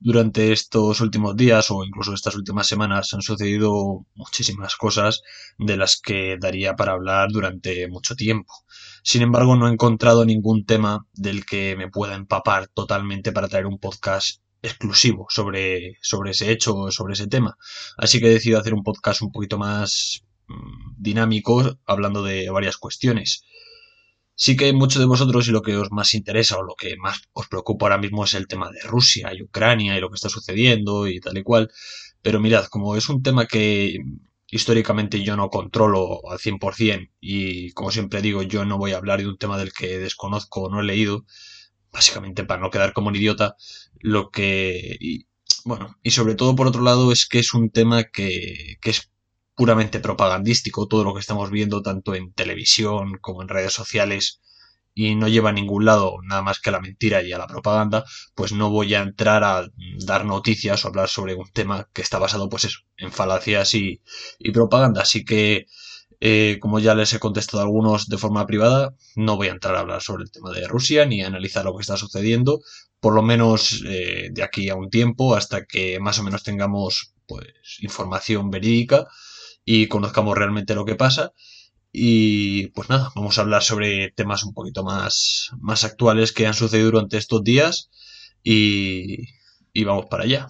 Durante estos últimos días o incluso estas últimas semanas han sucedido muchísimas cosas de las que daría para hablar durante mucho tiempo. Sin embargo, no he encontrado ningún tema del que me pueda empapar totalmente para traer un podcast exclusivo sobre, sobre ese hecho o sobre ese tema. Así que he decidido hacer un podcast un poquito más mm, dinámico, hablando de varias cuestiones. Sí que muchos de vosotros y lo que os más interesa o lo que más os preocupa ahora mismo es el tema de Rusia y Ucrania y lo que está sucediendo y tal y cual. Pero mirad, como es un tema que históricamente yo no controlo al 100% y como siempre digo, yo no voy a hablar de un tema del que desconozco o no he leído, básicamente para no quedar como un idiota, lo que... Y, bueno, y sobre todo por otro lado es que es un tema que, que es puramente propagandístico, todo lo que estamos viendo tanto en televisión como en redes sociales y no lleva a ningún lado nada más que a la mentira y a la propaganda, pues no voy a entrar a dar noticias o hablar sobre un tema que está basado pues eso, en falacias y, y propaganda. Así que, eh, como ya les he contestado a algunos de forma privada, no voy a entrar a hablar sobre el tema de Rusia ni a analizar lo que está sucediendo, por lo menos eh, de aquí a un tiempo, hasta que más o menos tengamos pues información verídica y conozcamos realmente lo que pasa. Y pues nada, vamos a hablar sobre temas un poquito más, más actuales que han sucedido durante estos días y, y vamos para allá.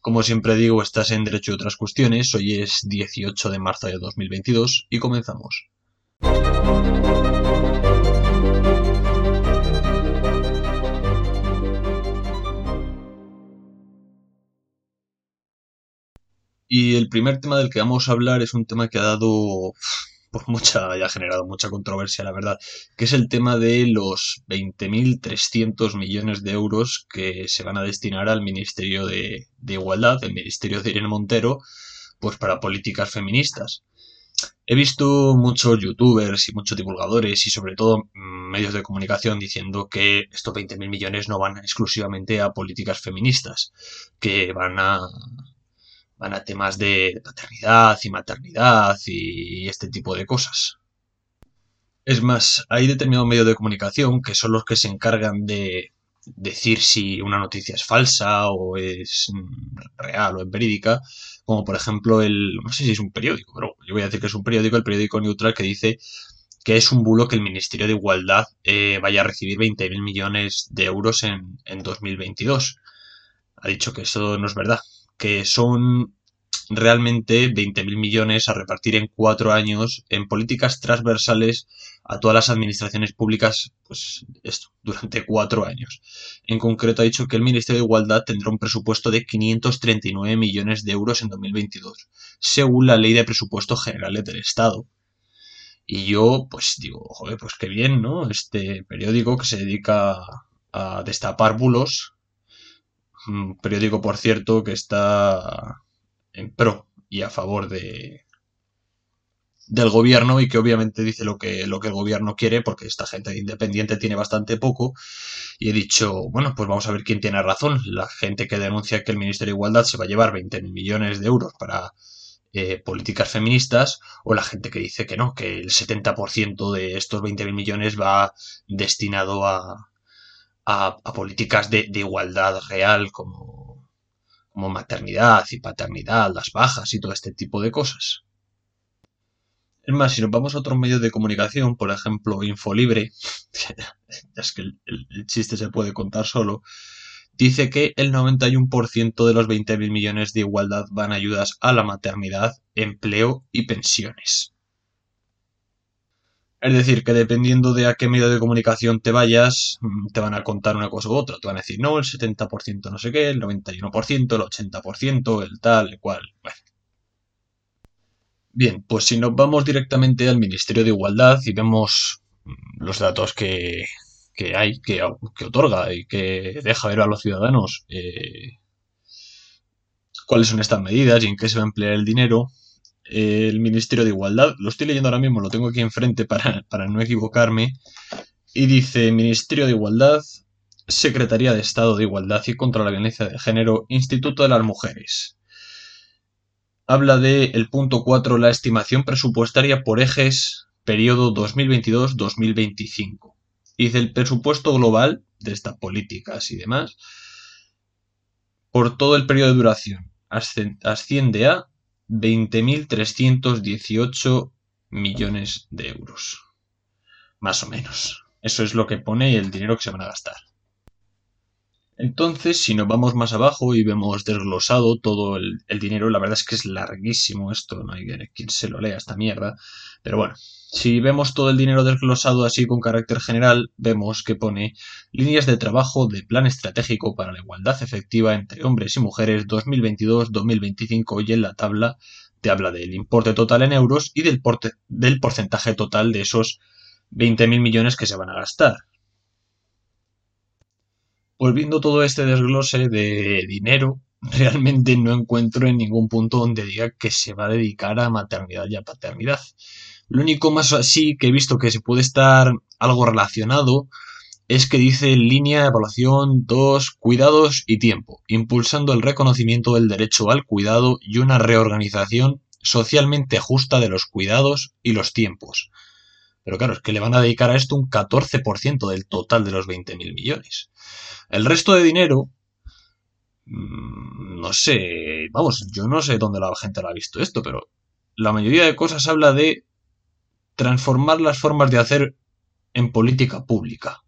Como siempre digo, estás en Derecho y otras cuestiones. Hoy es 18 de marzo de 2022 y comenzamos. Y el primer tema del que vamos a hablar es un tema que ha dado pues mucha, ha generado mucha controversia, la verdad, que es el tema de los 20.300 millones de euros que se van a destinar al Ministerio de, Igualdad, el Ministerio de Irene Montero, pues para políticas feministas. He visto muchos youtubers y muchos divulgadores y sobre todo mm, medios de comunicación diciendo que estos 20.000 millones no van exclusivamente a políticas feministas, que van a, van a temas de paternidad y maternidad y este tipo de cosas. Es más, hay determinados medios de comunicación que son los que se encargan de decir si una noticia es falsa o es real o es verídica, como por ejemplo el, no sé si es un periódico, pero yo voy a decir que es un periódico, el periódico Neutral, que dice que es un bulo que el Ministerio de Igualdad eh, vaya a recibir 20.000 millones de euros en, en 2022. Ha dicho que eso no es verdad, que son realmente 20.000 millones a repartir en cuatro años en políticas transversales a todas las administraciones públicas, pues esto, durante cuatro años. En concreto ha dicho que el Ministerio de Igualdad tendrá un presupuesto de 539 millones de euros en 2022, según la Ley de Presupuestos Generales del Estado. Y yo, pues digo, joder, pues qué bien, ¿no? Este periódico que se dedica a destapar bulos, un periódico, por cierto, que está en pro y a favor de del gobierno y que obviamente dice lo que, lo que el gobierno quiere porque esta gente independiente tiene bastante poco y he dicho, bueno, pues vamos a ver quién tiene razón. La gente que denuncia que el Ministerio de Igualdad se va a llevar 20 millones de euros para eh, políticas feministas o la gente que dice que no, que el 70% de estos 20 millones va destinado a, a, políticas de, igualdad real como, como maternidad y paternidad, las bajas y todo este tipo de cosas. Es más, si nos vamos a otros medios de comunicación, por ejemplo, Infolibre, es que el, chiste se puede contar solo, dice que el 91% de los 20.000 millones de igualdad van a ayudas a la maternidad, empleo y pensiones. Es decir, que dependiendo de a qué medio de comunicación te vayas, mm, te van a contar una cosa u otra. Te van a decir, no, el 70% no sé qué, el 91%, el 80%, el tal, el cual. Bueno. Bien, pues si nos vamos directamente al Ministerio de Igualdad y vemos mm, los datos que, hay, que, otorga y que deja ver a los ciudadanos eh, cuáles son estas medidas y en qué se va a emplear el dinero, el Ministerio de Igualdad. Lo estoy leyendo ahora mismo, lo tengo aquí enfrente para, para no equivocarme. Y dice Ministerio de Igualdad, Secretaría de Estado de Igualdad y contra la Violencia de Género, Instituto de las Mujeres. Habla de el punto 4, la estimación presupuestaria por ejes, periodo 2022-2025. Dice el presupuesto global de estas políticas y demás por todo el periodo de duración asciende a 20.318 millones de euros. Más o menos. Eso es lo que pone el dinero que se van a gastar. Entonces, si nos vamos más abajo y vemos desglosado todo el, dinero, la verdad es que es larguísimo esto, no hay quien se lo lea esta mierda. Pero bueno, si vemos todo el dinero desglosado así con carácter general, vemos que pone líneas de trabajo de plan estratégico para la igualdad efectiva entre hombres y mujeres 2022-2025 y en la tabla te habla del importe total en euros y del, del porcentaje total de esos 20.000 millones que se van a gastar. Volviendo todo este desglose de dinero, realmente no encuentro en ningún punto donde diga que se va a dedicar a maternidad y a paternidad. Lo único más así que he visto que se puede estar algo relacionado es que dice línea de evaluación 2, cuidados y tiempo, impulsando el reconocimiento del derecho al cuidado y una reorganización socialmente justa de los cuidados y los tiempos. Pero claro, es que le van a dedicar a esto un 14% del total de los 20.000 millones. El resto de dinero, mm, no sé, vamos, yo no sé dónde la gente lo ha visto esto, pero la mayoría de cosas habla de transformar las formas de hacer en política pública.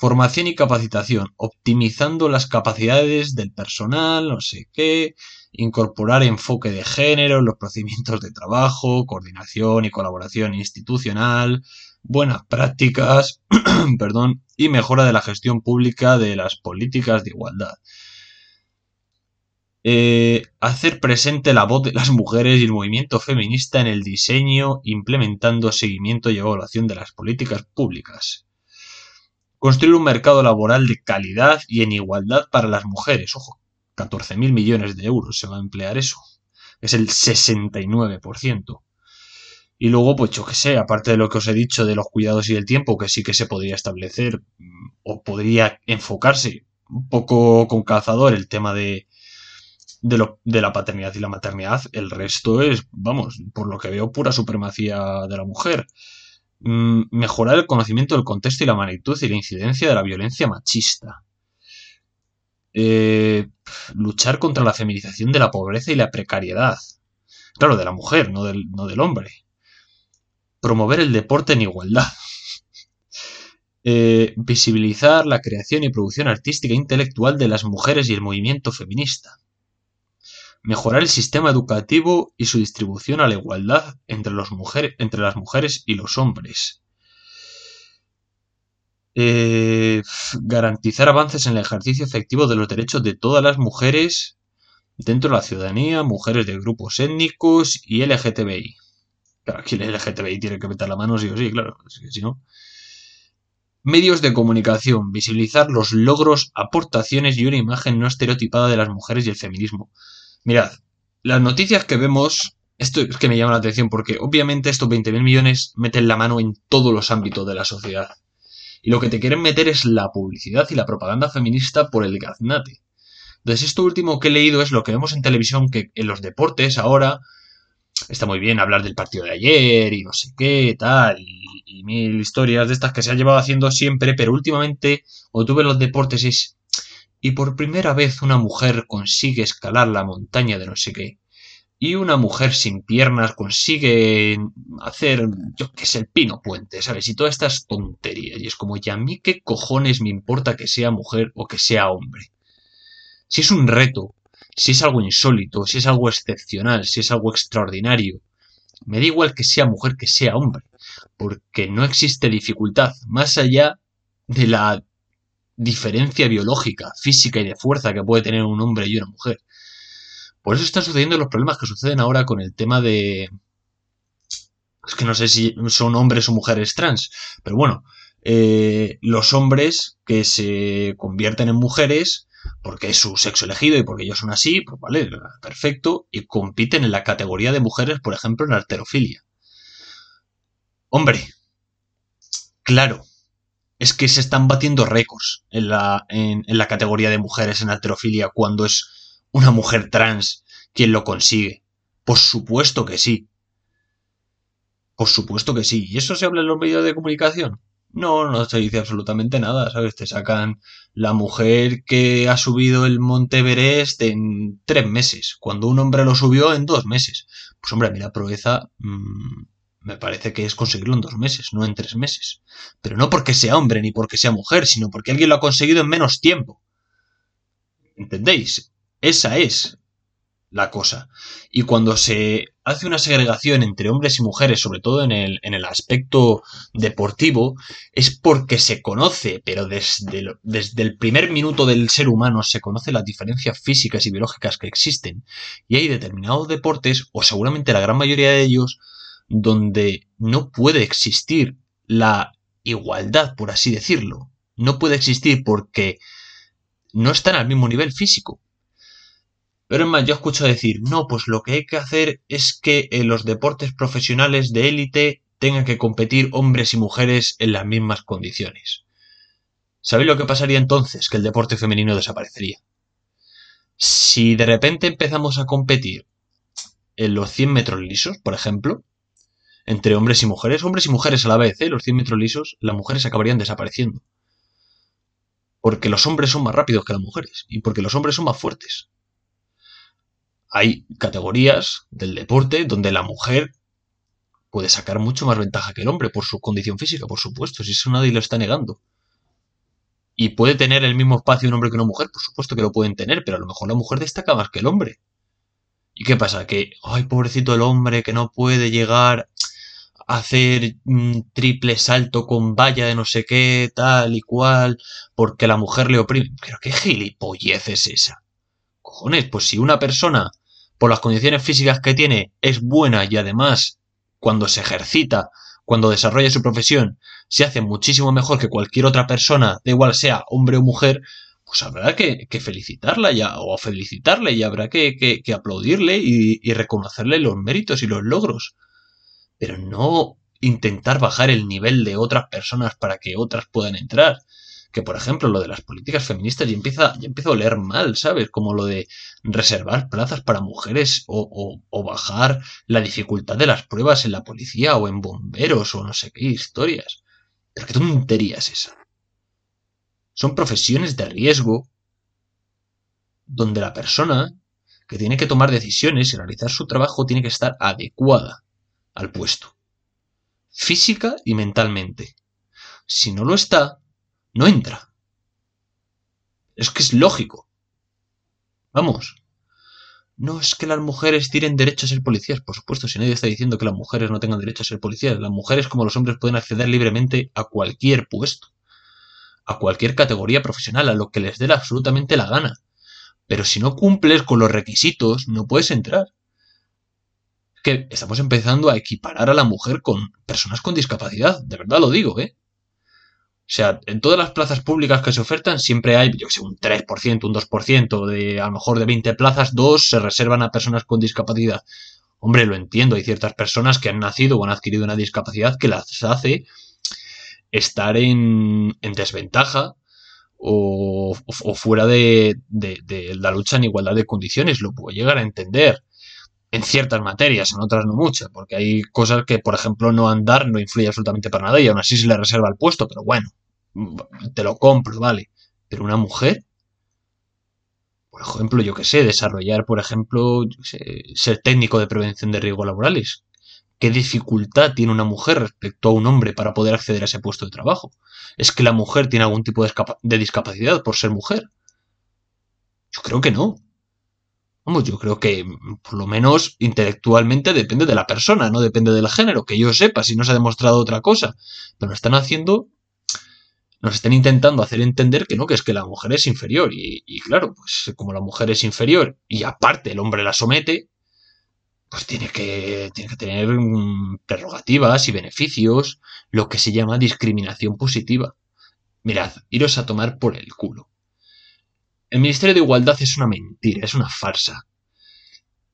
Formación y capacitación, optimizando las capacidades del personal, no sé qué, incorporar enfoque de género en los procedimientos de trabajo, coordinación y colaboración institucional, buenas prácticas, perdón, y mejora de la gestión pública de las políticas de igualdad. Eh, hacer presente la voz de las mujeres y el movimiento feminista en el diseño, implementando seguimiento y evaluación de las políticas públicas. Construir un mercado laboral de calidad y en igualdad para las mujeres. Ojo, 14.000 millones de euros se va a emplear eso. Es el 69%. Y luego, pues yo qué sé, aparte de lo que os he dicho de los cuidados y el tiempo, que sí que se podría establecer mm, o podría enfocarse un poco con calzador el tema de, de, lo, de la paternidad y la maternidad, el resto es, vamos, por lo que veo, pura supremacía de la mujer. Mm, mejorar el conocimiento del contexto y la magnitud y la incidencia de la violencia machista. Eh, luchar contra la feminización de la pobreza y la precariedad. Claro, de la mujer, no del, no del hombre promover el deporte en igualdad, eh, visibilizar la creación y producción artística e intelectual de las mujeres y el movimiento feminista, mejorar el sistema educativo y su distribución a la igualdad entre, entre las mujeres y los hombres, eh, garantizar avances en el ejercicio efectivo de los derechos de todas las mujeres dentro de la ciudadanía, mujeres de grupos étnicos y LGTBI. Claro, aquí el LGTBI tiene que meter la mano sí o sí, claro, si no. Medios de comunicación, visibilizar los logros, aportaciones y una imagen no estereotipada de las mujeres y el feminismo. Mirad, las noticias que vemos, esto es que me llama la atención porque obviamente estos 20.000 millones meten la mano en todos los ámbitos de la sociedad. Y lo que te quieren meter es la publicidad y la propaganda feminista por el gaznate. Entonces, esto último que he leído es lo que vemos en televisión, que en los deportes ahora está muy bien hablar del partido de ayer y no sé qué, tal, y, mil historias de estas que se han llevado haciendo siempre, pero últimamente, o tuve los deportes es, y por primera vez una mujer consigue escalar la montaña de no sé qué, y una mujer sin piernas consigue hacer, yo qué sé, el pino puente, ¿sabes? Y todas estas tonterías, y es como, ¿y a mí qué cojones me importa que sea mujer o que sea hombre? Si es un reto, si es algo insólito, si es algo excepcional, si es algo extraordinario. Me da igual que sea mujer que sea hombre, porque no existe dificultad más allá de la diferencia biológica, física y de fuerza que puede tener un hombre y una mujer. Por eso están sucediendo los problemas que suceden ahora con el tema de... Es que no sé si son hombres o mujeres trans, pero bueno, eh, los hombres que se convierten en mujeres porque es su sexo elegido y porque ellos son así, pues vale, perfecto, y compiten en la categoría de mujeres, por ejemplo, en arterofilia. Hombre, claro, es que se están batiendo récords en la, en, la categoría de mujeres en arterofilia cuando es una mujer trans quien lo consigue. Por supuesto que sí. Por supuesto que sí. ¿Y eso se habla en los medios de comunicación? No, no se dice absolutamente nada, ¿sabes? Te sacan la mujer que ha subido el Monte Everest en tres meses, cuando un hombre lo subió en dos meses. Pues hombre, a mí la proeza mmm, me parece que es conseguirlo en dos meses, no en tres meses. Pero no porque sea hombre ni porque sea mujer, sino porque alguien lo ha conseguido en menos tiempo. ¿Entendéis? Esa es la cosa. Y cuando se hace una segregación entre hombres y mujeres, sobre todo en el, en el aspecto deportivo, es porque se conoce, pero desde, desde el primer minuto del ser humano se conoce las diferencias físicas y biológicas que existen. Y hay determinados deportes, o seguramente la gran mayoría de ellos, donde no puede existir la igualdad, por así decirlo. No puede existir porque no están al mismo nivel físico. Pero es más, yo escucho decir, no, pues lo que hay que hacer es que en los deportes profesionales de élite tengan que competir hombres y mujeres en las mismas condiciones. ¿Sabéis lo que pasaría entonces? Que el deporte femenino desaparecería. Si de repente empezamos a competir en los 100 metros lisos, por ejemplo, entre hombres y mujeres, hombres y mujeres a la vez, ¿eh? los 100 metros lisos, las mujeres acabarían desapareciendo. Porque los hombres son más rápidos que las mujeres y porque los hombres son más fuertes. Hay categorías del deporte donde la mujer puede sacar mucho más ventaja que el hombre por su condición física, por supuesto, si eso nadie lo está negando. Y puede tener el mismo espacio un hombre que una mujer, por supuesto que lo pueden tener, pero a lo mejor la mujer destaca más que el hombre. ¿Y qué pasa? Que, ay, pobrecito el hombre que no puede llegar hacer un triple salto con valla de no sé qué, tal y cual, porque la mujer le oprime. Pero qué gilipollez es esa. Cojones, pues si una persona, por las condiciones físicas que tiene, es buena y además, cuando se ejercita, cuando desarrolla su profesión, se hace muchísimo mejor que cualquier otra persona, da igual sea hombre o mujer, pues habrá que, felicitarla ya, o felicitarle y habrá que, que, aplaudirle y reconocerle los méritos y los logros pero no intentar bajar el nivel de otras personas para que otras puedan entrar. Que por ejemplo lo de las políticas feministas ya empieza, ya empieza a oler mal, ¿sabes? Como lo de reservar plazas para mujeres o, o bajar la dificultad de las pruebas en la policía o en bomberos o no sé qué historias. Pero qué tontería es esa. Son profesiones de riesgo donde la persona que tiene que tomar decisiones y realizar su trabajo tiene que estar adecuada al puesto. Física y mentalmente. Si no lo está, no entra. Es que es lógico. Vamos. No es que las mujeres tienen derecho a ser policías, por supuesto, si nadie está diciendo que las mujeres no tengan derecho a ser policías. Las mujeres, como los hombres, pueden acceder libremente a cualquier puesto, a cualquier categoría profesional, a lo que les dé absolutamente la gana. Pero si no cumples con los requisitos, no puedes entrar estamos empezando a equiparar a la mujer con personas con discapacidad, de verdad lo digo, ¿eh? O sea, en todas las plazas públicas que se ofertan siempre hay, yo sé, un 3%, un 2%, de a lo mejor de 20 plazas, dos se reservan a personas con discapacidad. Hombre, lo entiendo, hay ciertas personas que han nacido o han adquirido una discapacidad que las hace estar en, en desventaja o, o fuera de, de, de, la lucha en igualdad de condiciones. Lo puedo llegar a entender en ciertas materias, en otras no mucho, porque hay cosas que, por ejemplo, no andar no influye absolutamente para nada y aún así se le reserva el puesto, pero bueno, te lo compro, vale. Pero una mujer, por ejemplo, yo que sé, desarrollar, por ejemplo, ser técnico de prevención de riesgos laborales. ¿Qué dificultad tiene una mujer respecto a un hombre para poder acceder a ese puesto de trabajo? ¿Es que la mujer tiene algún tipo de discapacidad por ser mujer? Yo creo que no. Yo creo que por lo menos intelectualmente depende de la persona, no depende del género, que yo sepa si no se ha demostrado otra cosa. Pero están haciendo, nos están intentando hacer entender que no, que es que la mujer es inferior. Y, claro, pues como la mujer es inferior y aparte el hombre la somete, pues tiene que, tiene que tener mm, prerrogativas y beneficios, lo que se llama discriminación positiva. Mirad, iros a tomar por el culo. El Ministerio de Igualdad es una mentira, es una farsa.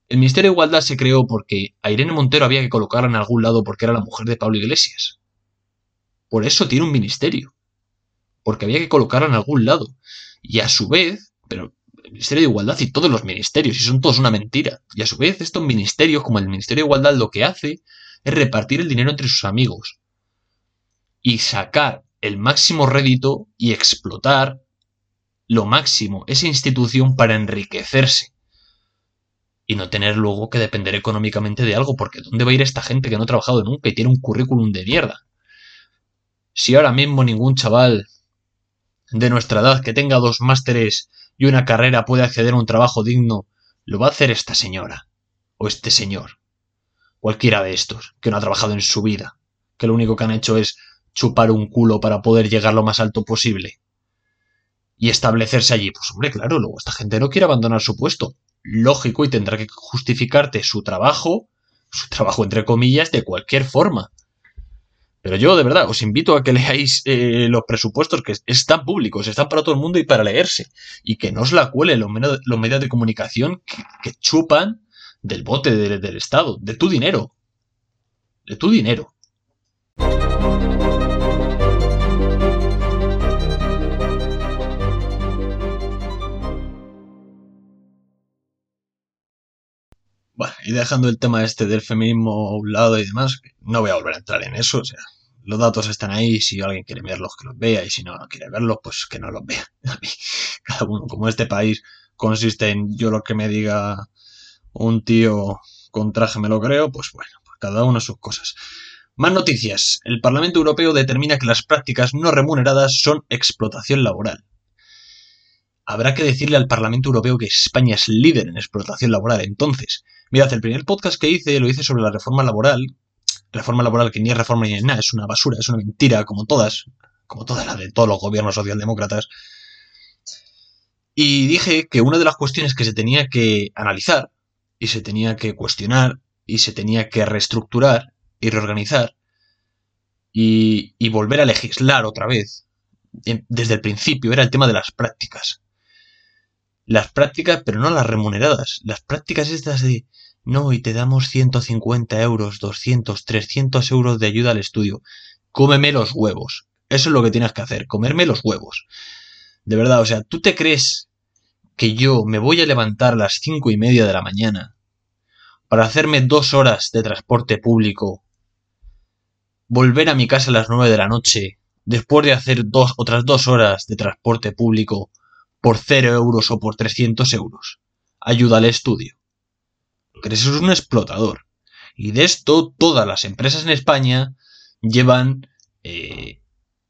El Ministerio de Igualdad se creó porque a Irene Montero había que colocarla en algún lado porque era la mujer de Pablo Iglesias. Por eso tiene un ministerio. Porque había que colocarla en algún lado. Y a su vez, pero el Ministerio de Igualdad y todos los ministerios, y son todos una mentira. Y a su vez, estos ministerios, como el Ministerio de Igualdad, lo que hace es repartir el dinero entre sus amigos. Y sacar el máximo rédito y explotar lo máximo esa institución para enriquecerse y no tener luego que depender económicamente de algo, porque ¿dónde va a ir esta gente que no ha trabajado nunca y tiene un currículum de mierda? Si ahora mismo ningún chaval de nuestra edad que tenga dos másteres y una carrera puede acceder a un trabajo digno, lo va a hacer esta señora o este señor. Cualquiera de estos, que no ha trabajado en su vida, que lo único que han hecho es chupar un culo para poder llegar lo más alto posible. Y establecerse allí. Pues hombre, claro, luego esta gente no quiere abandonar su puesto lógico y tendrá que justificarte su trabajo, su trabajo entre comillas, de cualquier forma. Pero yo de verdad os invito a que leáis eh, los presupuestos que están públicos, están para todo el mundo y para leerse. Y que no os la cuelen los, los medios de comunicación que, chupan del bote del Estado, de tu dinero. De tu dinero. Bueno, y dejando el tema este del feminismo a un lado y demás, no voy a volver a entrar en eso, o sea, los datos están ahí, si alguien quiere verlos, que los vea, y si no, quiere verlos, pues que no los vea. Cada uno, como este país consiste en yo lo que me diga un tío con traje me lo creo, pues bueno, pues cada uno sus cosas. Más noticias. El Parlamento Europeo determina que las prácticas no remuneradas son explotación laboral habrá que decirle al Parlamento Europeo que España es líder en explotación laboral. Entonces, mirad, el primer podcast que hice lo hice sobre la reforma laboral. Reforma laboral que ni es reforma ni es nada, es una basura, es una mentira, como todas, como todas las de todos los gobiernos socialdemócratas. Y dije que una de las cuestiones que se tenía que analizar, y se tenía que cuestionar, y se tenía que reestructurar y reorganizar, y, y volver a legislar otra vez, desde el principio, era el tema de las prácticas las prácticas, pero no las remuneradas. Las prácticas estas de, no, y te damos 150 euros, 200, 300 euros de ayuda al estudio. Cómeme los huevos. Eso es lo que tienes que hacer, comerme los huevos. De verdad, o sea, ¿tú te crees que yo me voy a levantar a las cinco y media de la mañana para hacerme dos horas de transporte público, volver a mi casa a las nueve de la noche, después de hacer dos, otras dos horas de transporte público, por 0 euros o por 300 euros. Ayuda al estudio. Porque eso es un explotador. Y de esto todas las empresas en España llevan eh,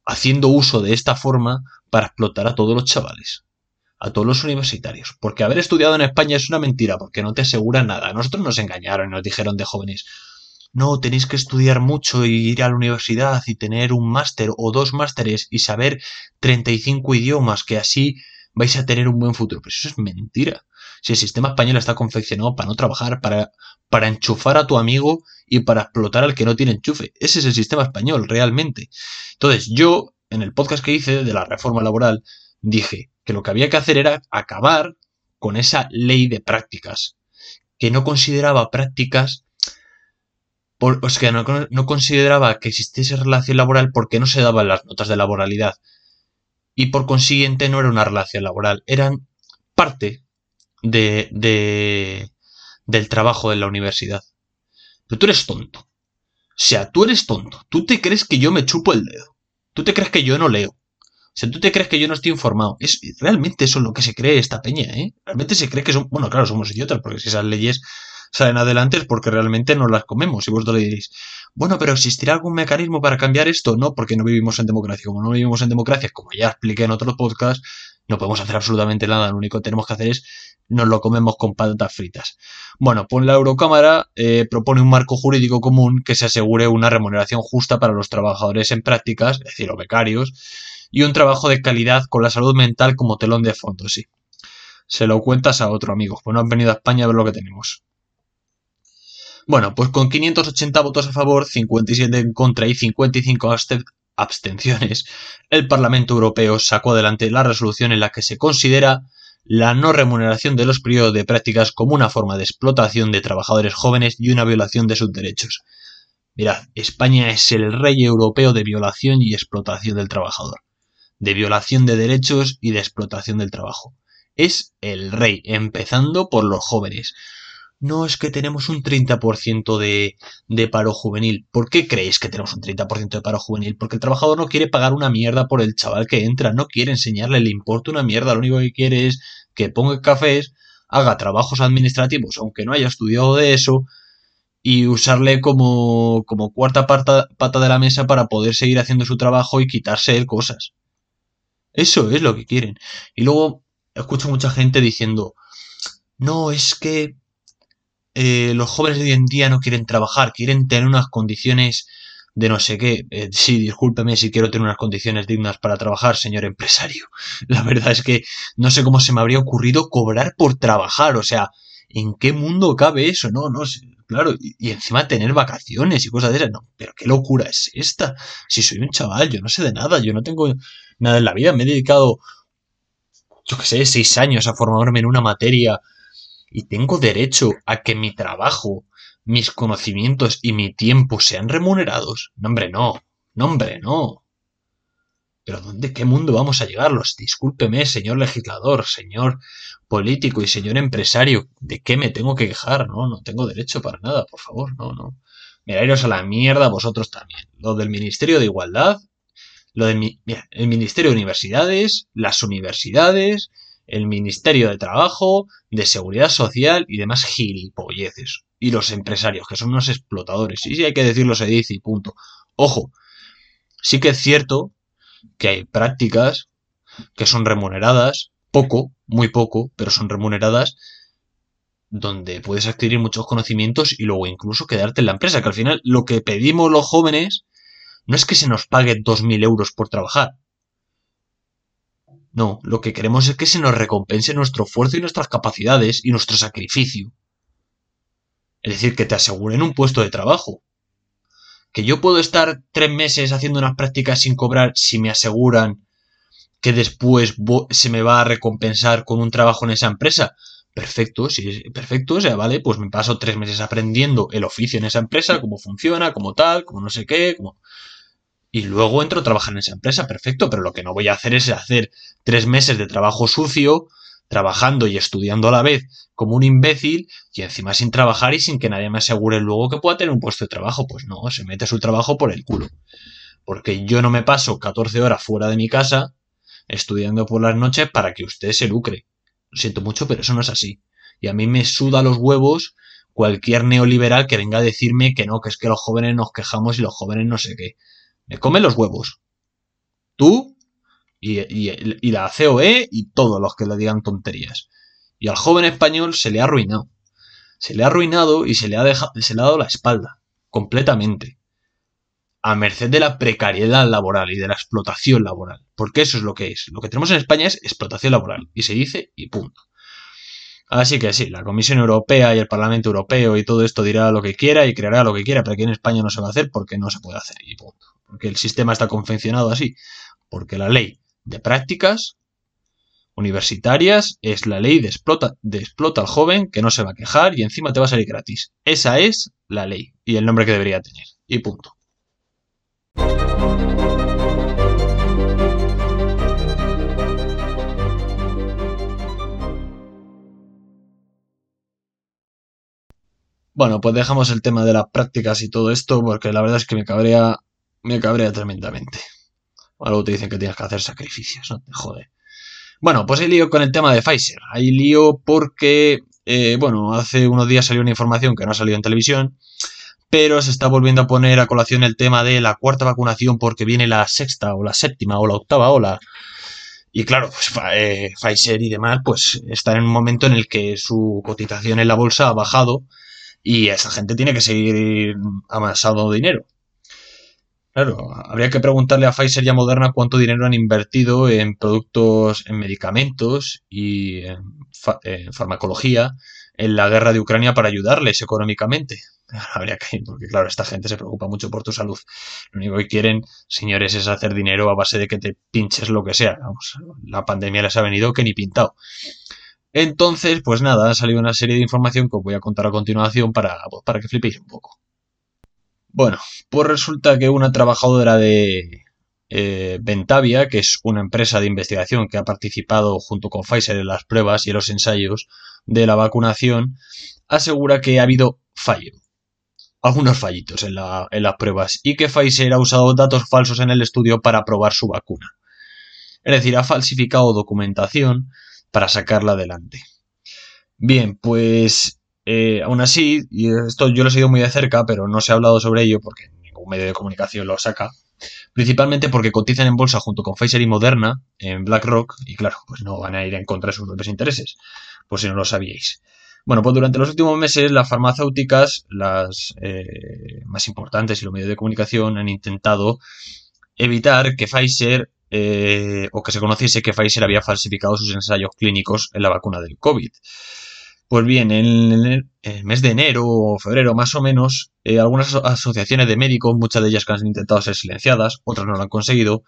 haciendo uso de esta forma para explotar a todos los chavales, a todos los universitarios. Porque haber estudiado en España es una mentira, porque no te asegura nada. nosotros nos engañaron y nos dijeron de jóvenes, no, tenéis que estudiar mucho y ir a la universidad y tener un máster o dos másteres y saber 35 idiomas, que así vais a tener un buen futuro. Pero eso es mentira. Si el sistema español está confeccionado para no trabajar, para, para enchufar a tu amigo y para explotar al que no tiene enchufe. Ese es el sistema español, realmente. Entonces, yo, en el podcast que hice de la reforma laboral, dije que lo que había que hacer era acabar con esa ley de prácticas, que no consideraba prácticas, por, o sea, no, no consideraba que existiese relación laboral porque no se daban las notas de laboralidad y por consiguiente no era una relación laboral, eran parte de, de, del trabajo de la universidad. Pero tú eres tonto. O sea, tú eres tonto. Tú te crees que yo me chupo el dedo. Tú te crees que yo no leo. O sea, tú te crees que yo no estoy informado. Es realmente eso es lo que se cree esta peña, ¿eh? Realmente se cree que son, bueno, claro, somos idiotas, porque si esas leyes salen adelante es porque realmente no las comemos. Y vosotros le diréis, bueno, pero ¿existirá algún mecanismo para cambiar esto? No, porque no vivimos en democracia. Como no vivimos en democracia, como ya expliqué en otros podcasts, no podemos hacer absolutamente nada. Lo único que tenemos que hacer es nos lo comemos con patatas fritas. Bueno, pues la Eurocámara eh, propone un marco jurídico común que se asegure una remuneración justa para los trabajadores en prácticas, es decir, los becarios, y un trabajo de calidad con la salud mental como telón de fondo, sí. Se lo cuentas a otro amigo. Pues no han venido a España a ver lo que tenemos. Bueno, pues con 580 votos a favor, 57 en contra y 55 abstenciones, el Parlamento Europeo sacó adelante la resolución en la que se considera la no remuneración de los periodos de prácticas como una forma de explotación de trabajadores jóvenes y una violación de sus derechos. Mirad, España es el rey europeo de violación y explotación del trabajador, de violación de derechos y de explotación del trabajo. Es el rey, empezando por los jóvenes no es que tenemos un 30% de, de paro juvenil. ¿Por qué creéis que tenemos un 30% de paro juvenil? Porque el trabajador no quiere pagar una mierda por el chaval que entra, no quiere enseñarle, le importa una mierda, lo único que quiere es que ponga cafés, haga trabajos administrativos, aunque no haya estudiado de eso, y usarle como, como cuarta pata, pata de la mesa para poder seguir haciendo su trabajo y quitarse él cosas. Eso es lo que quieren. Y luego escucho mucha gente diciendo, no, es que eh, los jóvenes de hoy en día no quieren trabajar, quieren tener unas condiciones de no sé qué. Eh, sí, discúlpeme si quiero tener unas condiciones dignas para trabajar, señor empresario. La verdad es que no sé cómo se me habría ocurrido cobrar por trabajar. O sea, ¿en qué mundo cabe eso? No, no, claro. Y, encima tener vacaciones y cosas de esas. No, pero qué locura es esta. Si soy un chaval, yo no sé de nada, yo no tengo nada en la vida. Me he dedicado, yo qué sé, seis años a formarme en una materia y tengo derecho a que mi trabajo mis conocimientos y mi tiempo sean remunerados? No, hombre, no. No, hombre, no. Pero ¿dónde qué mundo vamos a llegarlos? Discúlpeme, señor legislador, señor político y señor empresario, ¿de qué me tengo que quejar? No, no tengo derecho para nada, por favor, no, no. Mira, iros a la mierda vosotros también. Lo del Ministerio de Igualdad, lo del el Ministerio de Universidades, las universidades, el Ministerio de Trabajo, de Seguridad Social y demás gilipolleces y los empresarios, que son unos explotadores. Y sí hay que decirlo, se dice y punto. Ojo, sí que es cierto que hay prácticas que son remuneradas, poco, muy poco, pero son remuneradas, donde puedes adquirir muchos conocimientos y luego incluso quedarte en la empresa, que al final lo que pedimos los jóvenes no es que se nos pague 2.000 euros por trabajar. No, lo que queremos es que se nos recompense nuestro esfuerzo y nuestras capacidades y nuestro sacrificio. Es decir, que te aseguren un puesto de trabajo. Que yo puedo estar tres meses haciendo unas prácticas sin cobrar si me aseguran que después se me va a recompensar con un trabajo en esa empresa. Perfecto, sí, perfecto, o sea, vale, pues me paso tres meses aprendiendo el oficio en esa empresa, cómo funciona, cómo tal, cómo no sé qué, cómo... Y luego entro a trabajar en esa empresa, perfecto, pero lo que no voy a hacer es hacer tres meses de trabajo sucio, trabajando y estudiando a la vez como un imbécil y encima sin trabajar y sin que nadie me asegure luego que pueda tener un puesto de trabajo. Pues no, se mete su trabajo por el culo. Porque yo no me paso 14 horas fuera de mi casa estudiando por las noches para que usted se lucre. Lo siento mucho, pero eso no es así. Y a mí me suda los huevos cualquier neoliberal que venga a decirme que no, que es que los jóvenes nos quejamos y los jóvenes no sé qué. Me come los huevos. Tú y, la COE y todos los que le digan tonterías. Y al joven español se le ha arruinado. Se le ha arruinado y se le ha, dejado, se le ha dado la espalda, completamente. A merced de la precariedad laboral y de la explotación laboral. Porque eso es lo que es. Lo que tenemos en España es explotación laboral. Y se dice y punto. Así que sí, la Comisión Europea y el Parlamento Europeo y todo esto dirá lo que quiera y creará lo que quiera, pero aquí en España no se va a hacer porque no se puede hacer y punto. Porque el sistema está confeccionado así. Porque la ley de prácticas universitarias es la ley de explota, de explota al joven que no se va a quejar y encima te va a salir gratis. Esa es la ley y el nombre que debería tener. Y punto. Bueno, pues dejamos el tema de las prácticas y todo esto porque la verdad es que me cabrea, me cabrea tremendamente. Luego te dicen que tienes que hacer sacrificios, ¿no? Te jode. Bueno, pues hay lío con el tema de Pfizer. Hay lío porque, eh, bueno, hace unos días salió una información que no ha salido en televisión, pero se está volviendo a poner a colación el tema de la cuarta vacunación porque viene la sexta o la séptima o la octava ola. Y claro, pues eh, Pfizer y demás, pues están en un momento en el que su cotización en la bolsa ha bajado y esa gente tiene que seguir amasando dinero. Claro, habría que preguntarle a Pfizer y a Moderna cuánto dinero han invertido en productos, en medicamentos y en, farmacología en la guerra de Ucrania para ayudarles económicamente. Habría que, porque claro, esta gente se preocupa mucho por tu salud. Lo único que quieren, señores, es hacer dinero a base de que te pinches lo que sea. La pandemia les ha venido que ni pintado. Entonces, pues nada, ha salido una serie de información que os voy a contar a continuación para, para que flipéis un poco. Bueno, pues resulta que una trabajadora de, eh, Ventavia, que es una empresa de investigación que ha participado junto con Pfizer en las pruebas y en los ensayos de la vacunación, asegura que ha habido fallo, algunos fallitos en, en las pruebas y que Pfizer ha usado datos falsos en el estudio para probar su vacuna. Es decir, ha falsificado documentación para sacarla adelante. Bien, pues eh, aún así, y esto yo lo he seguido muy de cerca, pero no se ha hablado sobre ello porque ningún medio de comunicación lo saca. Principalmente porque cotizan en bolsa junto con Pfizer y Moderna en BlackRock y claro, pues no van a ir en contra de sus propios intereses, por si no lo sabíais. Bueno, pues durante los últimos meses las farmacéuticas, las eh, más importantes y los medios de comunicación han intentado evitar que Pfizer eh, o que se conociese que Pfizer había falsificado sus ensayos clínicos en la vacuna del COVID. Pues bien, en el mes de enero o febrero más o menos, eh, algunas asociaciones de médicos, muchas de ellas que han intentado ser silenciadas, otras no lo han conseguido,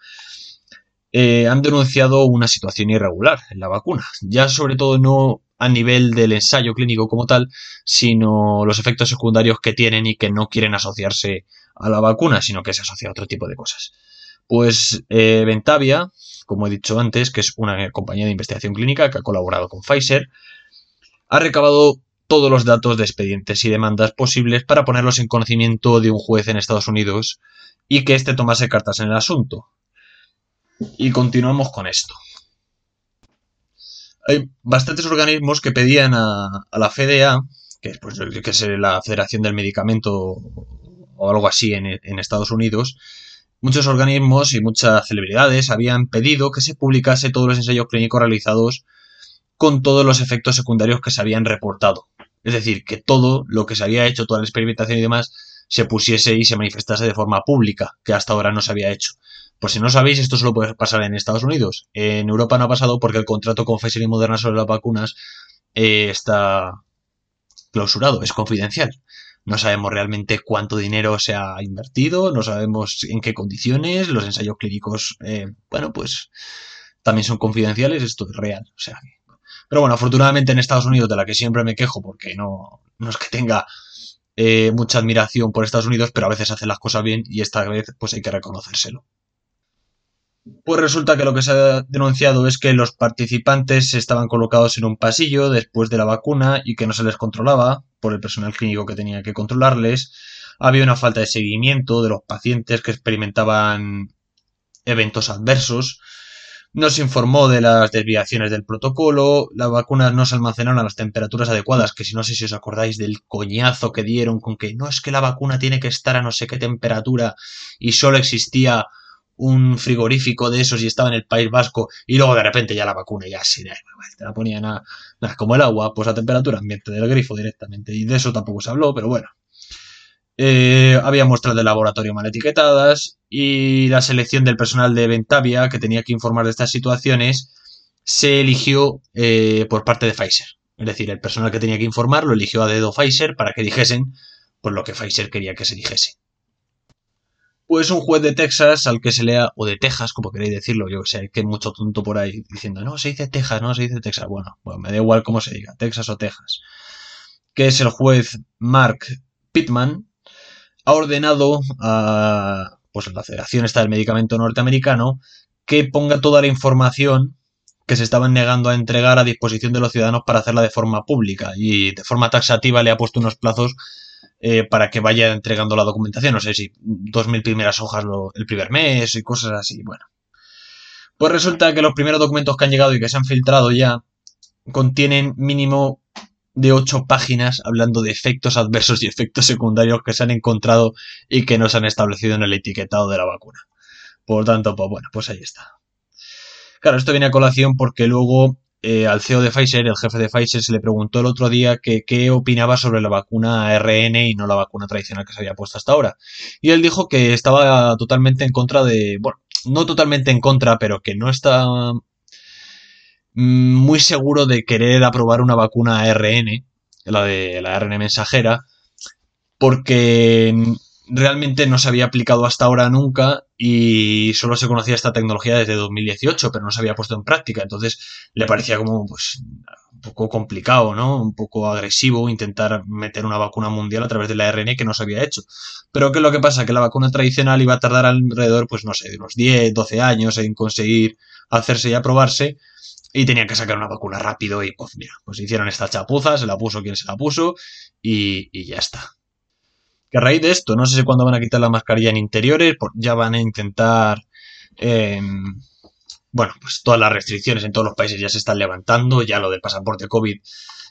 eh, han denunciado una situación irregular en la vacuna. Ya sobre todo no a nivel del ensayo clínico como tal, sino los efectos secundarios que tienen y que no quieren asociarse a la vacuna, sino que se asocia a otro tipo de cosas. Pues eh, Ventavia, como he dicho antes, que es una compañía de investigación clínica que ha colaborado con Pfizer, ha recabado todos los datos de expedientes y demandas posibles para ponerlos en conocimiento de un juez en Estados Unidos y que éste tomase cartas en el asunto. Y continuamos con esto. Hay bastantes organismos que pedían a, la FDA, que, pues, que es la Federación del Medicamento o algo así en Estados Unidos, muchos organismos y muchas celebridades habían pedido que se publicase todos los ensayos clínicos realizados con todos los efectos secundarios que se habían reportado. Es decir, que todo lo que se había hecho, toda la experimentación y demás, se pusiese y se manifestase de forma pública, que hasta ahora no se había hecho. Por si no sabéis, esto solo puede pasar en Estados Unidos. En Europa no ha pasado porque el contrato con Pfizer y Moderna sobre las vacunas eh, está clausurado, es confidencial. No sabemos realmente cuánto dinero se ha invertido, no sabemos en qué condiciones, los ensayos clínicos, eh, bueno, pues también son confidenciales, esto es real. O sea, pero bueno, afortunadamente en Estados Unidos, de la que siempre me quejo, porque no, es que tenga eh, mucha admiración por Estados Unidos, pero a veces hacen las cosas bien y esta vez pues hay que reconocérselo. Pues resulta que lo que se ha denunciado es que los participantes estaban colocados en un pasillo después de la vacuna y que no se les controlaba por el personal clínico que tenía que controlarles. Había una falta de seguimiento de los pacientes que experimentaban eventos adversos se informó de las desviaciones del protocolo, las vacunas no se almacenaron a las temperaturas adecuadas, que si no sé si os acordáis del coñazo que dieron con que no es que la vacuna tiene que estar a no sé qué temperatura y solo existía un frigorífico de esos y estaba en el País Vasco y luego de repente ya la vacuna ya se te la ponían a, como el agua, pues a temperatura ambiente del grifo directamente y de eso tampoco se habló, pero bueno. Eh, había muestras de laboratorio mal etiquetadas y la selección del personal de Ventavia que tenía que informar de estas situaciones se eligió eh, por parte de Pfizer. Es decir, el personal que tenía que informar lo eligió a dedo Pfizer para que dijesen por lo que Pfizer quería que se dijese. Pues un juez de Texas al que se lea, o de Texas, como queréis decirlo, yo que sé, que hay mucho tonto por ahí diciendo, no, se dice Texas, no, se dice Texas. Bueno, bueno, me da igual cómo se diga, Texas o Texas. Que es el juez Mark Pittman, ha ordenado a pues, la Federación está del Medicamento Norteamericano que ponga toda la información que se estaban negando a entregar a disposición de los ciudadanos para hacerla de forma pública y de forma taxativa le ha puesto unos plazos eh, para que vaya entregando la documentación, no sé si dos mil primeras hojas el primer mes y cosas así, bueno. Pues resulta que los primeros documentos que han llegado y que se han filtrado ya contienen mínimo de ocho páginas hablando de efectos adversos y efectos secundarios que se han encontrado y que no se han establecido en el etiquetado de la vacuna. Por tanto, pues bueno, pues ahí está. Claro, esto viene a colación porque luego eh, al CEO de Pfizer, el jefe de Pfizer, se le preguntó el otro día que qué opinaba sobre la vacuna ARN y no la vacuna tradicional que se había puesto hasta ahora. Y él dijo que estaba totalmente en contra de, bueno, no totalmente en contra, pero que no está muy seguro de querer aprobar una vacuna ARN, la de la ARN mensajera, porque realmente no se había aplicado hasta ahora nunca y solo se conocía esta tecnología desde 2018, pero no se había puesto en práctica. Entonces le parecía como, pues, poco complicado, ¿no? Un poco agresivo intentar meter una vacuna mundial a través de la ARN que no se había hecho. Pero ¿qué es lo que pasa? Que la vacuna tradicional iba a tardar alrededor, pues no sé, de unos 10, 12 años en conseguir hacerse y aprobarse. Y tenían que sacar una vacuna rápido y pues mira, pues hicieron esta chapuza, se la puso quien se la puso y, y ya está. Que a raíz de esto, no sé si cuándo van a quitar la mascarilla en interiores, ya van a intentar... Eh, bueno, pues todas las restricciones en todos los países ya se están levantando, ya lo del pasaporte COVID,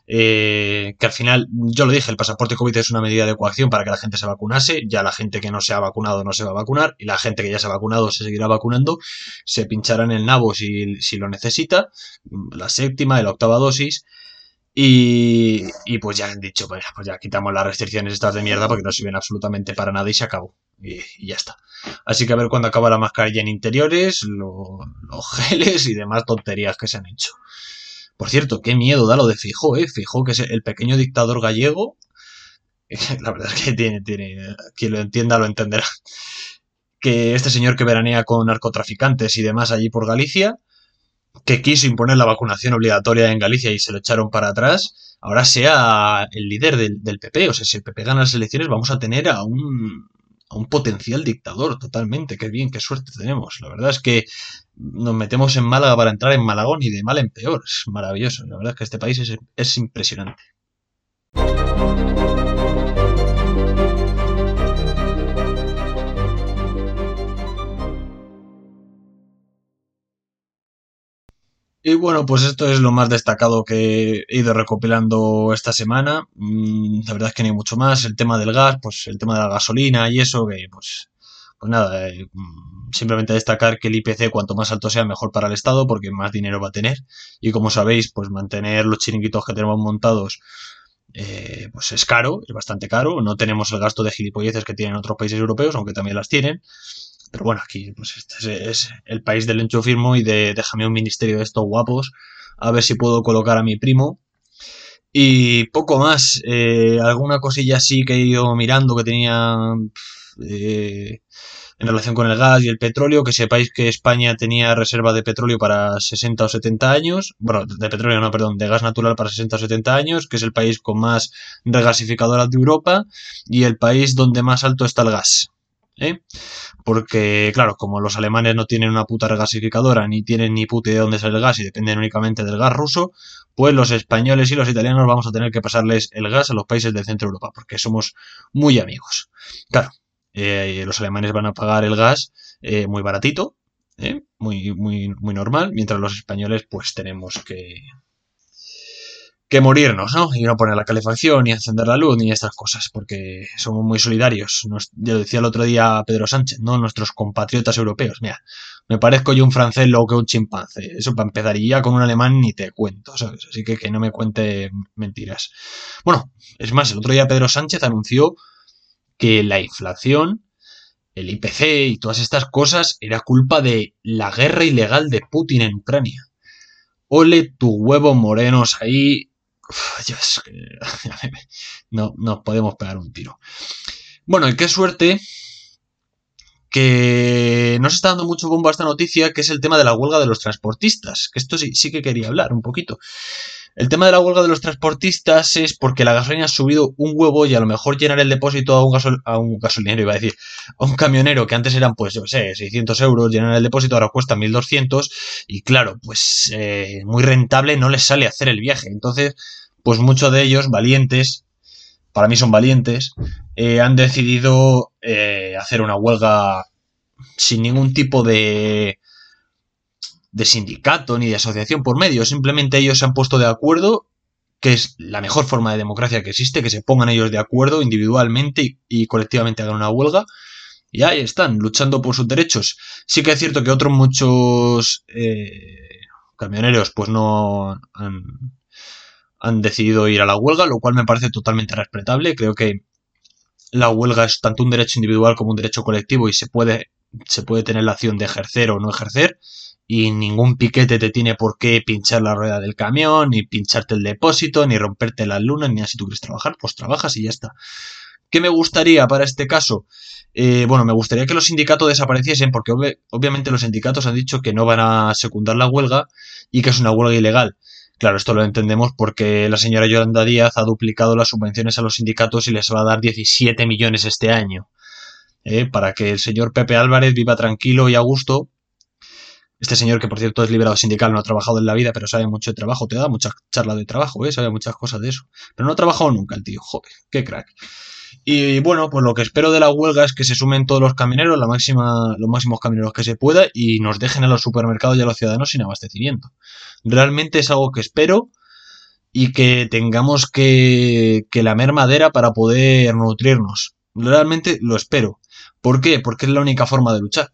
eh, que al final, yo lo dije, el pasaporte COVID es una medida de coacción para que la gente se vacunase, ya la gente que no se ha vacunado no se va a vacunar y la gente que ya se ha vacunado se seguirá vacunando, se pincharán el nabo si, si lo necesita, la séptima la octava dosis, y, y, pues ya han dicho, pues, pues ya quitamos las restricciones estas de mierda porque no sirven absolutamente para nada y se acabó. Y, ya está. Así que a ver cuándo acaba la mascarilla en interiores, lo, los geles y demás tonterías que se han hecho. Por cierto, qué miedo da lo de Fijo, ¿eh? Fijo, que es el pequeño dictador gallego. La verdad es que tiene, tiene, quien lo entienda lo entenderá. Que este señor que veranea con narcotraficantes y demás allí por Galicia, que quiso imponer la vacunación obligatoria en Galicia y se lo echaron para atrás, ahora sea el líder del, del PP. O sea, si el PP gana las elecciones, vamos a tener a un, a un potencial dictador totalmente. Qué bien, qué suerte tenemos. La verdad es que nos metemos en Málaga para entrar en Malagón y de mal en peor. Es maravilloso. La verdad es que este país es, es impresionante. Y bueno, pues esto es lo más destacado que he ido recopilando esta semana. Mm, la verdad es que no hay mucho más. El tema del gas, pues el tema de la gasolina y eso, que pues, pues nada, eh, mm, simplemente destacar que el IPC cuanto más alto sea mejor para el Estado porque más dinero va a tener. Y como sabéis, pues mantener los chiringuitos que tenemos montados eh, pues es caro, es bastante caro. No tenemos el gasto de gilipolleces que tienen otros países europeos, aunque también las tienen. Pero bueno, aquí pues este es, el país del enchufismo y de déjame un ministerio de estos guapos, a ver si puedo colocar a mi primo. Y poco más, eh, alguna cosilla así que he ido mirando que tenía eh, en relación con el gas y el petróleo, que sepáis que España tenía reserva de petróleo para 60 o 70 años, bueno, de petróleo no, perdón, de gas natural para 60 o 70 años, que es el país con más regasificadoras de Europa y el país donde más alto está el gas. ¿Eh? Porque, claro, como los alemanes no tienen una puta regasificadora, ni tienen ni puta idea de dónde sale el gas y dependen únicamente del gas ruso, pues los españoles y los italianos vamos a tener que pasarles el gas a los países del centro de Europa, porque somos muy amigos. Claro, eh, los alemanes van a pagar el gas eh, muy baratito, ¿eh? muy, muy, muy normal, mientras los españoles pues tenemos que, que morirnos, ¿no? Y no poner la calefacción, ni encender la luz, ni estas cosas, porque somos muy solidarios. Nos, yo decía el otro día Pedro Sánchez, ¿no? Nuestros compatriotas europeos. Mira, me parezco yo un francés lo que un chimpancé. Eso para empezar. Y ya con un alemán ni te cuento, ¿sabes? Así que que no me cuente mentiras. Bueno, es más, el otro día Pedro Sánchez anunció que la inflación, el IPC y todas estas cosas era culpa de la guerra ilegal de Putin en Ucrania. Ole tu huevos morenos ahí no nos podemos pegar un tiro. Bueno, y qué suerte que no se está dando mucho bombo a esta noticia, que es el tema de la huelga de los transportistas, que esto sí, sí que quería hablar un poquito. El tema de la huelga de los transportistas es porque la gasolina ha subido un huevo y a lo mejor llenar el depósito a un, a un gasolinero, iba a decir, a un camionero que antes eran, pues, yo sé, 600 euros, llenar el depósito ahora cuesta 1200 y claro, pues eh, muy rentable no les sale hacer el viaje. Entonces, pues muchos de ellos, valientes, para mí son valientes, eh, han decidido eh, hacer una huelga sin ningún tipo de de sindicato ni de asociación por medio, simplemente ellos se han puesto de acuerdo, que es la mejor forma de democracia que existe, que se pongan ellos de acuerdo individualmente y, colectivamente hagan una huelga. Y ahí están, luchando por sus derechos. Sí que es cierto que otros muchos eh, camioneros pues no han, han decidido ir a la huelga, lo cual me parece totalmente respetable. Creo que la huelga es tanto un derecho individual como un derecho colectivo y se puede, se puede tener la acción de ejercer o no ejercer y ningún piquete te tiene por qué pinchar la rueda del camión, ni pincharte el depósito, ni romperte las lunas, ni así tú quieres trabajar, pues trabajas y ya está. ¿Qué me gustaría para este caso? Eh, bueno, me gustaría que los sindicatos desapareciesen porque obviamente los sindicatos han dicho que no van a secundar la huelga y que es una huelga ilegal. Claro, esto lo entendemos porque la señora Yolanda Díaz ha duplicado las subvenciones a los sindicatos y les va a dar 17 millones este año. ¿eh? Para que el señor Pepe Álvarez viva tranquilo y a gusto. Este señor, que por cierto es liberado sindical, no ha trabajado en la vida, pero sabe mucho de trabajo, te da mucha charla de trabajo, ¿eh? sabe muchas cosas de eso. Pero no ha trabajado nunca el tío, joder, qué crack. Y bueno, pues lo que espero de la huelga es que se sumen todos los camioneros, la máxima, los máximos camioneros que se pueda, y nos dejen a los supermercados y a los ciudadanos sin abastecimiento. Realmente es algo que espero y que tengamos que, que lamer madera para poder nutrirnos. Realmente lo espero. ¿Por qué? Porque es la única forma de luchar.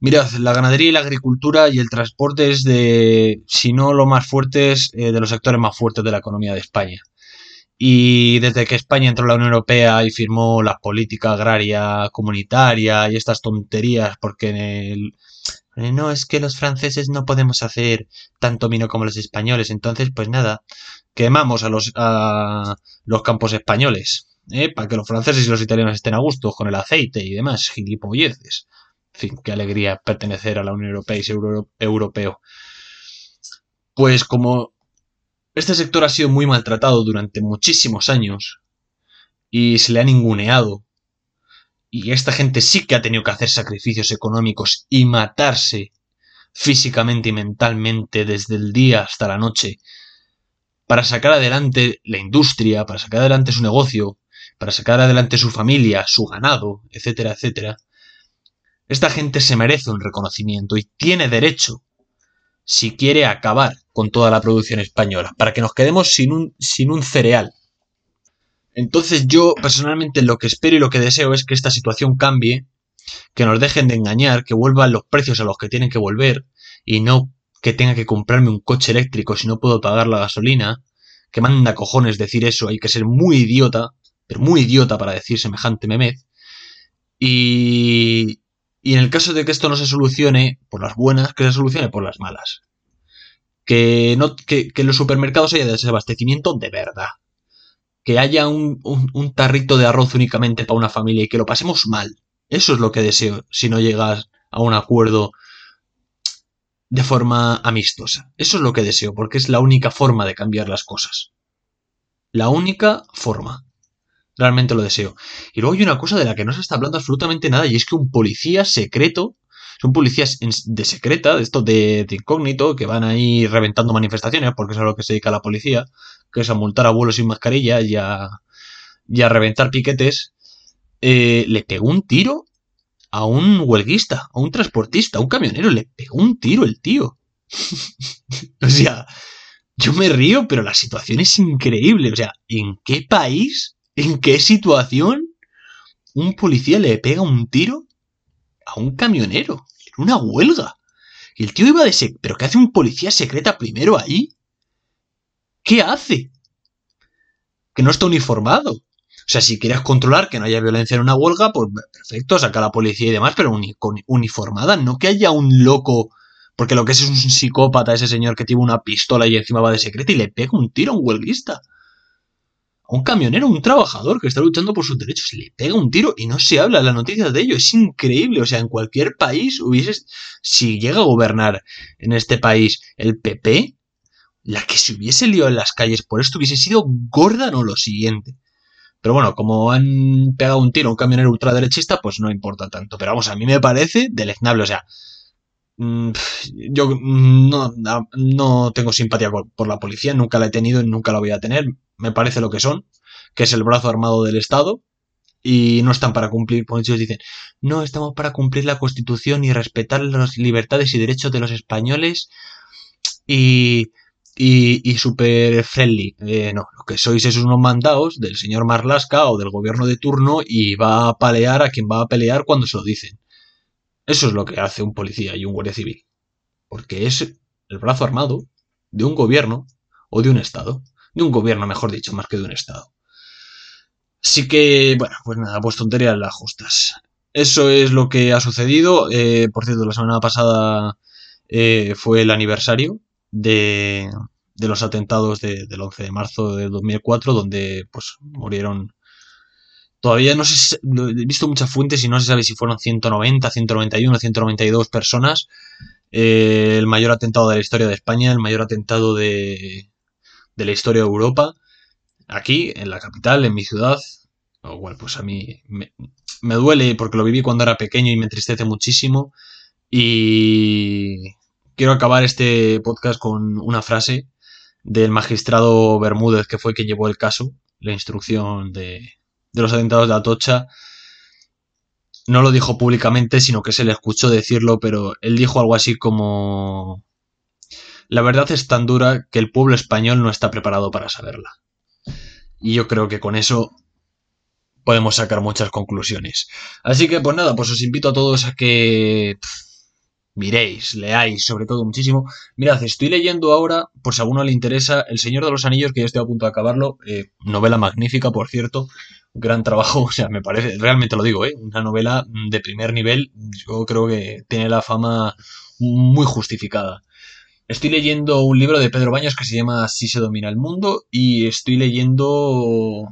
Mirad, la ganadería y la agricultura y el transporte es de, si no lo más fuertes, eh, de los sectores más fuertes de la economía de España. Y desde que España entró a la Unión Europea y firmó la política agraria comunitaria y estas tonterías, porque en el, no, es que los franceses no podemos hacer tanto vino como los españoles, entonces pues nada, quemamos a los, a los campos españoles, ¿eh? para que los franceses y los italianos estén a gusto con el aceite y demás, gilipolleces. Fin, qué alegría pertenecer a la Unión Europea y ser europeo. Pues como este sector ha sido muy maltratado durante muchísimos años y se le ha ninguneado. Y esta gente sí que ha tenido que hacer sacrificios económicos y matarse físicamente y mentalmente desde el día hasta la noche para sacar adelante la industria, para sacar adelante su negocio, para sacar adelante su familia, su ganado, etcétera, etcétera. Esta gente se merece un reconocimiento y tiene derecho si quiere acabar con toda la producción española, para que nos quedemos sin un, sin un cereal. Entonces yo personalmente lo que espero y lo que deseo es que esta situación cambie, que nos dejen de engañar, que vuelvan los precios a los que tienen que volver y no que tenga que comprarme un coche eléctrico si no puedo pagar la gasolina, que manda cojones decir eso, hay que ser muy idiota, pero muy idiota para decir semejante memez. Y, y en el caso de que esto no se solucione por las buenas, que se solucione por las malas que, no, que, en los supermercados haya desabastecimiento de verdad. Que haya un, un, tarrito de arroz únicamente para una familia y que lo pasemos mal. Eso es lo que deseo si no llegas a un acuerdo de forma amistosa. Eso es lo que deseo, porque es la única forma de cambiar las cosas. La única forma. Realmente lo deseo. Y luego hay una cosa de la que no se está hablando absolutamente nada, y es que un policía secreto son policías de secreta, de esto de, incógnito, que van ahí reventando manifestaciones, porque es a lo que se dedica la policía, que es a multar a vuelos sin mascarilla y a, y a reventar piquetes. Eh, le pegó un tiro a un huelguista, a un transportista, a un camionero, le pegó un tiro el tío. o sea, yo me río, pero la situación es increíble. O sea, ¿en qué país, en qué situación un policía le pega un tiro a un camionero. En una huelga. Y el tío iba de... Sec ¿Pero qué hace un policía secreta primero ahí? ¿Qué hace? Que no está uniformado. O sea, si quieres controlar que no haya violencia en una huelga, pues perfecto, saca a la policía y demás, pero uniformada, no que haya un loco, porque lo que es es un psicópata ese señor que tiene una pistola y encima va de secreto y le pega un tiro a un huelguista un camionero, un trabajador que está luchando por sus derechos, le pega un tiro y no se habla en las noticias de ello. Es increíble. O sea, en cualquier país hubiese, si llega a gobernar en este país el PP, la que se hubiese liado en las calles por esto hubiese sido gorda no lo siguiente. Pero bueno, como han pegado un tiro a un camionero ultraderechista, pues no importa tanto. Pero vamos, a mí me parece deleznable. O sea, yo no, no tengo simpatía por la policía, nunca la he tenido y nunca la voy a tener me parece lo que son, que es el brazo armado del Estado, y no están para cumplir, por ellos dicen, no estamos para cumplir la Constitución y respetar las libertades y derechos de los españoles y, y, y super friendly. Eh, no, lo que sois es unos mandados del señor Marlasca o del gobierno de turno y va a palear a quien va a pelear cuando se lo dicen. Eso es lo que hace un policía y un guardia civil. Porque es el brazo armado de un gobierno o de un Estado de un gobierno, mejor dicho, más que de un Estado. Así que, bueno, pues nada, pues tonterías las justas. Eso es lo que ha sucedido. Eh, por cierto, la semana pasada eh, fue el aniversario de, de los atentados del 11 de marzo de 2004, donde pues murieron... Todavía no sé, he visto muchas fuentes y no se sabe si fueron 190, 191, 192 personas. Eh, el mayor atentado de la historia de España, el mayor atentado de, de la historia de Europa, aquí, en la capital, en mi ciudad, o bueno, pues a mí me, me duele porque lo viví cuando era pequeño y me entristece muchísimo. Y quiero acabar este podcast con una frase del magistrado Bermúdez, que fue quien llevó el caso, la instrucción de, de los atentados de Atocha. No lo dijo públicamente, sino que se le escuchó decirlo, pero él dijo algo así como... La verdad es tan dura que el pueblo español no está preparado para saberla. Y yo creo que con eso podemos sacar muchas conclusiones. Así que pues nada, pues os invito a todos a que miréis, leáis, sobre todo muchísimo. Mirad, estoy leyendo ahora, por si a alguno le interesa, El Señor de los Anillos, que ya estoy a punto de acabarlo. Eh, novela magnífica, por cierto. Gran trabajo, o sea, me parece, realmente lo digo, ¿eh? Una novela de primer nivel. Yo creo que tiene la fama muy justificada. Estoy leyendo un libro de Pedro Baños que se llama Así se domina el mundo y estoy leyendo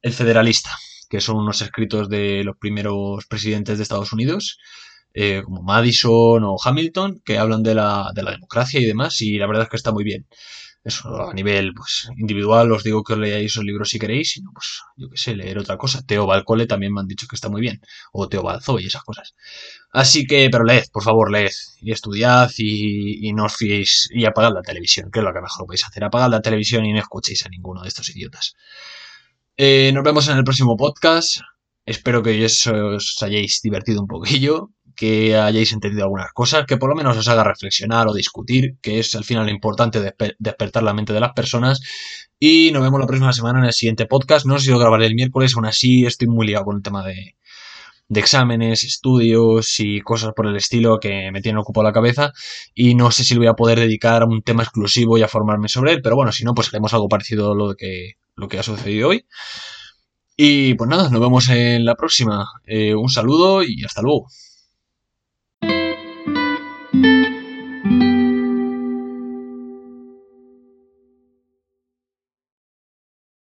el Federalista, que son unos escritos de los primeros presidentes de Estados Unidos, eh, como Madison o Hamilton, que hablan de la, de la democracia y demás, y la verdad es que está muy bien. Eso a nivel pues, individual os digo que os leáis esos libros si queréis, sino pues yo qué sé, leer otra cosa. Teo Balcole también me han dicho que está muy bien, o Teo Balzo y esas cosas. Así que, pero leed, por favor, leed y estudiad y, y no os fiéis y apagad la televisión, que es lo que mejor podéis hacer. Apagad la televisión y no escuchéis a ninguno de estos idiotas. Eh, nos vemos en el próximo podcast. Espero que os hayáis divertido un poquillo, que hayáis entendido algunas cosas, que por lo menos os haga reflexionar o discutir, que es al final importante despertar la mente de las personas. Y nos vemos la próxima semana en el siguiente podcast. No sé si lo grabaré el miércoles, aún así estoy muy liado con el tema de, de exámenes, estudios y cosas por el estilo que me tienen ocupado la cabeza y no sé si lo voy a poder dedicar a un tema exclusivo y a formarme sobre él, pero bueno, si no, pues haremos algo parecido a lo que lo que ha sucedido hoy. Y pues nada, nos vemos en la próxima. Eh, un saludo y hasta luego.